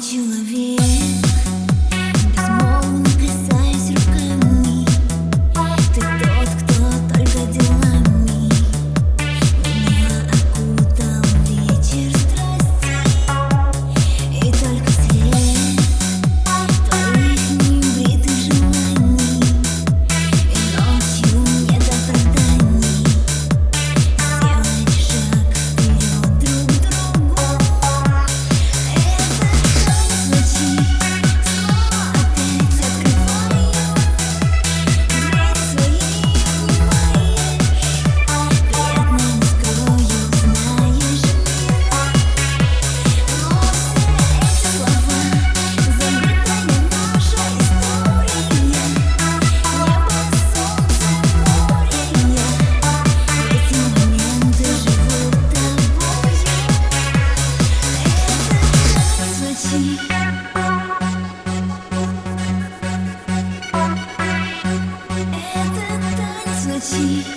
человек. see.